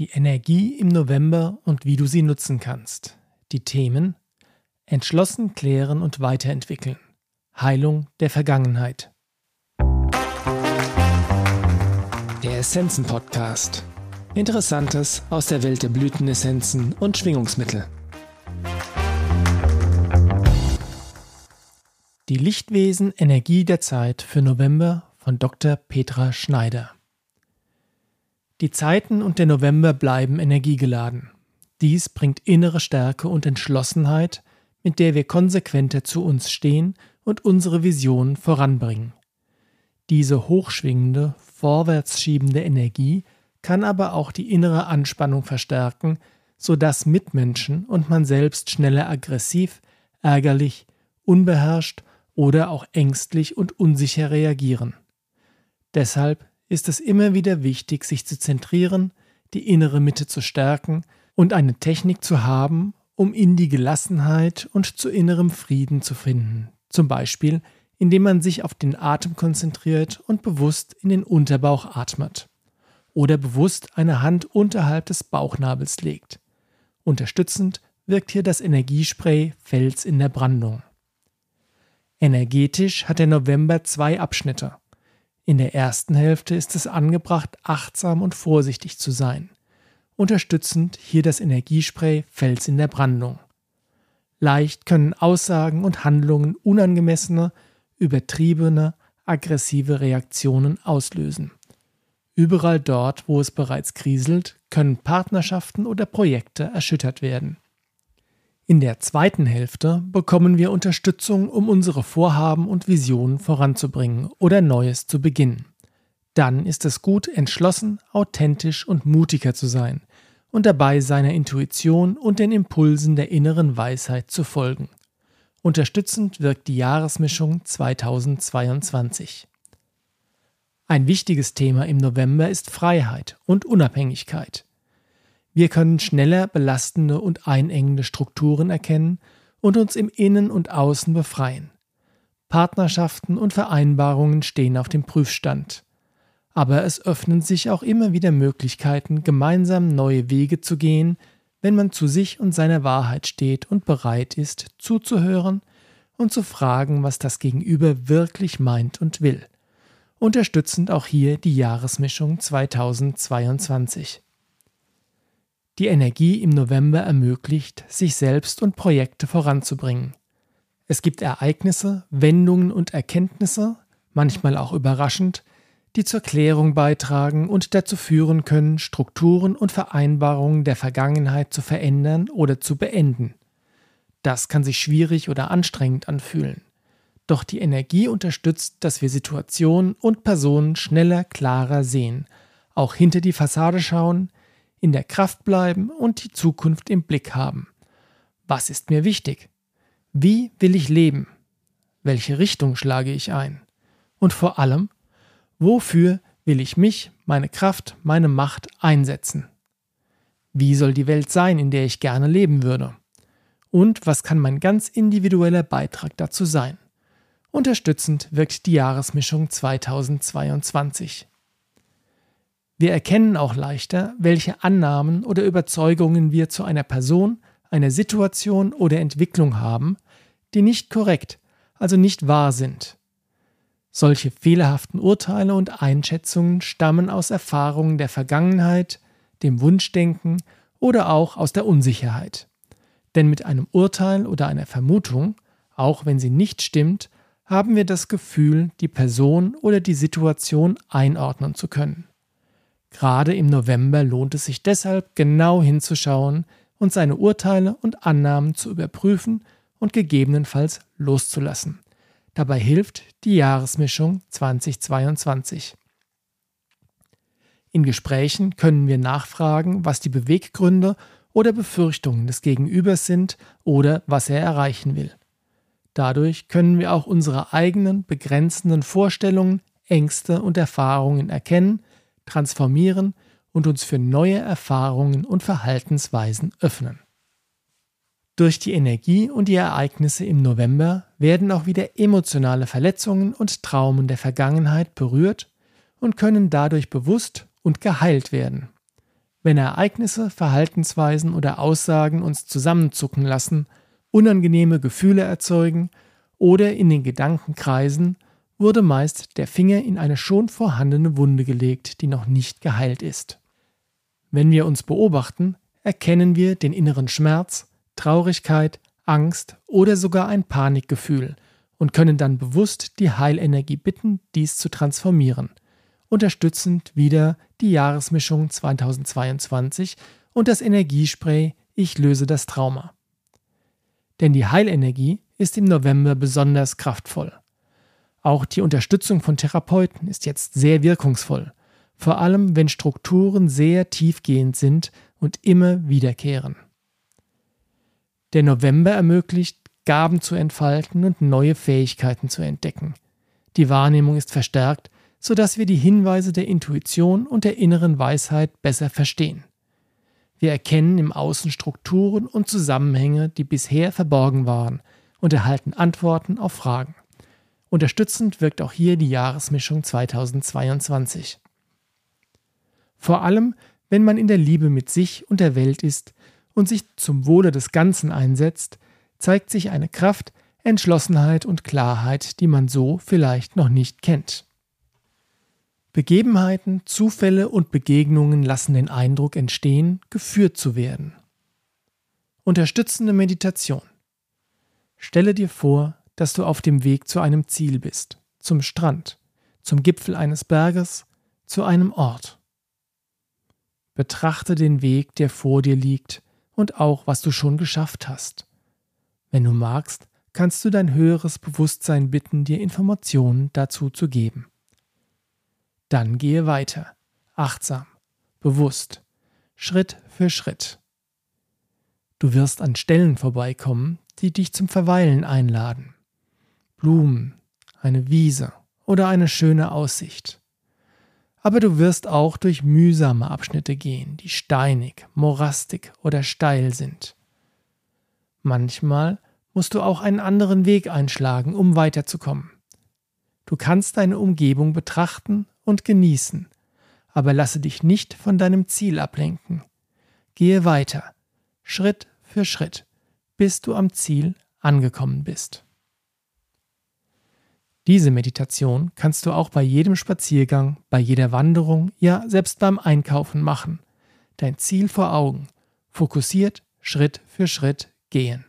Die Energie im November und wie du sie nutzen kannst. Die Themen Entschlossen klären und weiterentwickeln. Heilung der Vergangenheit. Der Essenzen Podcast. Interessantes aus der Welt der Blütenessenzen und Schwingungsmittel. Die Lichtwesen Energie der Zeit für November von Dr. Petra Schneider. Die Zeiten und der November bleiben energiegeladen. Dies bringt innere Stärke und Entschlossenheit, mit der wir konsequenter zu uns stehen und unsere Vision voranbringen. Diese hochschwingende, vorwärtsschiebende Energie kann aber auch die innere Anspannung verstärken, sodass Mitmenschen und man selbst schneller aggressiv, ärgerlich, unbeherrscht oder auch ängstlich und unsicher reagieren. Deshalb ist es immer wieder wichtig, sich zu zentrieren, die innere Mitte zu stärken und eine Technik zu haben, um in die Gelassenheit und zu innerem Frieden zu finden. Zum Beispiel, indem man sich auf den Atem konzentriert und bewusst in den Unterbauch atmet. Oder bewusst eine Hand unterhalb des Bauchnabels legt. Unterstützend wirkt hier das Energiespray Fels in der Brandung. Energetisch hat der November zwei Abschnitte. In der ersten Hälfte ist es angebracht, achtsam und vorsichtig zu sein. Unterstützend hier das Energiespray Fels in der Brandung. Leicht können Aussagen und Handlungen unangemessene, übertriebene, aggressive Reaktionen auslösen. Überall dort, wo es bereits kriselt, können Partnerschaften oder Projekte erschüttert werden. In der zweiten Hälfte bekommen wir Unterstützung, um unsere Vorhaben und Visionen voranzubringen oder Neues zu beginnen. Dann ist es gut, entschlossen, authentisch und mutiger zu sein und dabei seiner Intuition und den Impulsen der inneren Weisheit zu folgen. Unterstützend wirkt die Jahresmischung 2022. Ein wichtiges Thema im November ist Freiheit und Unabhängigkeit. Wir können schneller belastende und einengende Strukturen erkennen und uns im Innen und Außen befreien. Partnerschaften und Vereinbarungen stehen auf dem Prüfstand. Aber es öffnen sich auch immer wieder Möglichkeiten, gemeinsam neue Wege zu gehen, wenn man zu sich und seiner Wahrheit steht und bereit ist, zuzuhören und zu fragen, was das Gegenüber wirklich meint und will. Unterstützend auch hier die Jahresmischung 2022 die Energie im November ermöglicht, sich selbst und Projekte voranzubringen. Es gibt Ereignisse, Wendungen und Erkenntnisse, manchmal auch überraschend, die zur Klärung beitragen und dazu führen können, Strukturen und Vereinbarungen der Vergangenheit zu verändern oder zu beenden. Das kann sich schwierig oder anstrengend anfühlen. Doch die Energie unterstützt, dass wir Situationen und Personen schneller, klarer sehen, auch hinter die Fassade schauen, in der Kraft bleiben und die Zukunft im Blick haben. Was ist mir wichtig? Wie will ich leben? Welche Richtung schlage ich ein? Und vor allem, wofür will ich mich, meine Kraft, meine Macht einsetzen? Wie soll die Welt sein, in der ich gerne leben würde? Und was kann mein ganz individueller Beitrag dazu sein? Unterstützend wirkt die Jahresmischung 2022. Wir erkennen auch leichter, welche Annahmen oder Überzeugungen wir zu einer Person, einer Situation oder Entwicklung haben, die nicht korrekt, also nicht wahr sind. Solche fehlerhaften Urteile und Einschätzungen stammen aus Erfahrungen der Vergangenheit, dem Wunschdenken oder auch aus der Unsicherheit. Denn mit einem Urteil oder einer Vermutung, auch wenn sie nicht stimmt, haben wir das Gefühl, die Person oder die Situation einordnen zu können. Gerade im November lohnt es sich deshalb genau hinzuschauen und seine Urteile und Annahmen zu überprüfen und gegebenenfalls loszulassen. Dabei hilft die Jahresmischung 2022. In Gesprächen können wir nachfragen, was die Beweggründe oder Befürchtungen des Gegenübers sind oder was er erreichen will. Dadurch können wir auch unsere eigenen begrenzenden Vorstellungen, Ängste und Erfahrungen erkennen transformieren und uns für neue Erfahrungen und Verhaltensweisen öffnen. Durch die Energie und die Ereignisse im November werden auch wieder emotionale Verletzungen und Traumen der Vergangenheit berührt und können dadurch bewusst und geheilt werden. Wenn Ereignisse, Verhaltensweisen oder Aussagen uns zusammenzucken lassen, unangenehme Gefühle erzeugen oder in den Gedanken kreisen, wurde meist der Finger in eine schon vorhandene Wunde gelegt, die noch nicht geheilt ist. Wenn wir uns beobachten, erkennen wir den inneren Schmerz, Traurigkeit, Angst oder sogar ein Panikgefühl und können dann bewusst die Heilenergie bitten, dies zu transformieren. Unterstützend wieder die Jahresmischung 2022 und das Energiespray Ich löse das Trauma. Denn die Heilenergie ist im November besonders kraftvoll. Auch die Unterstützung von Therapeuten ist jetzt sehr wirkungsvoll, vor allem wenn Strukturen sehr tiefgehend sind und immer wiederkehren. Der November ermöglicht, Gaben zu entfalten und neue Fähigkeiten zu entdecken. Die Wahrnehmung ist verstärkt, sodass wir die Hinweise der Intuition und der inneren Weisheit besser verstehen. Wir erkennen im Außen Strukturen und Zusammenhänge, die bisher verborgen waren, und erhalten Antworten auf Fragen. Unterstützend wirkt auch hier die Jahresmischung 2022. Vor allem, wenn man in der Liebe mit sich und der Welt ist und sich zum Wohle des Ganzen einsetzt, zeigt sich eine Kraft, Entschlossenheit und Klarheit, die man so vielleicht noch nicht kennt. Begebenheiten, Zufälle und Begegnungen lassen den Eindruck entstehen, geführt zu werden. Unterstützende Meditation. Stelle dir vor, dass du auf dem Weg zu einem Ziel bist, zum Strand, zum Gipfel eines Berges, zu einem Ort. Betrachte den Weg, der vor dir liegt, und auch, was du schon geschafft hast. Wenn du magst, kannst du dein höheres Bewusstsein bitten, dir Informationen dazu zu geben. Dann gehe weiter, achtsam, bewusst, Schritt für Schritt. Du wirst an Stellen vorbeikommen, die dich zum Verweilen einladen. Blumen, eine Wiese oder eine schöne Aussicht. Aber du wirst auch durch mühsame Abschnitte gehen, die steinig, morastig oder steil sind. Manchmal musst du auch einen anderen Weg einschlagen, um weiterzukommen. Du kannst deine Umgebung betrachten und genießen, aber lasse dich nicht von deinem Ziel ablenken. Gehe weiter, Schritt für Schritt, bis du am Ziel angekommen bist. Diese Meditation kannst du auch bei jedem Spaziergang, bei jeder Wanderung, ja selbst beim Einkaufen machen. Dein Ziel vor Augen, fokussiert Schritt für Schritt gehen.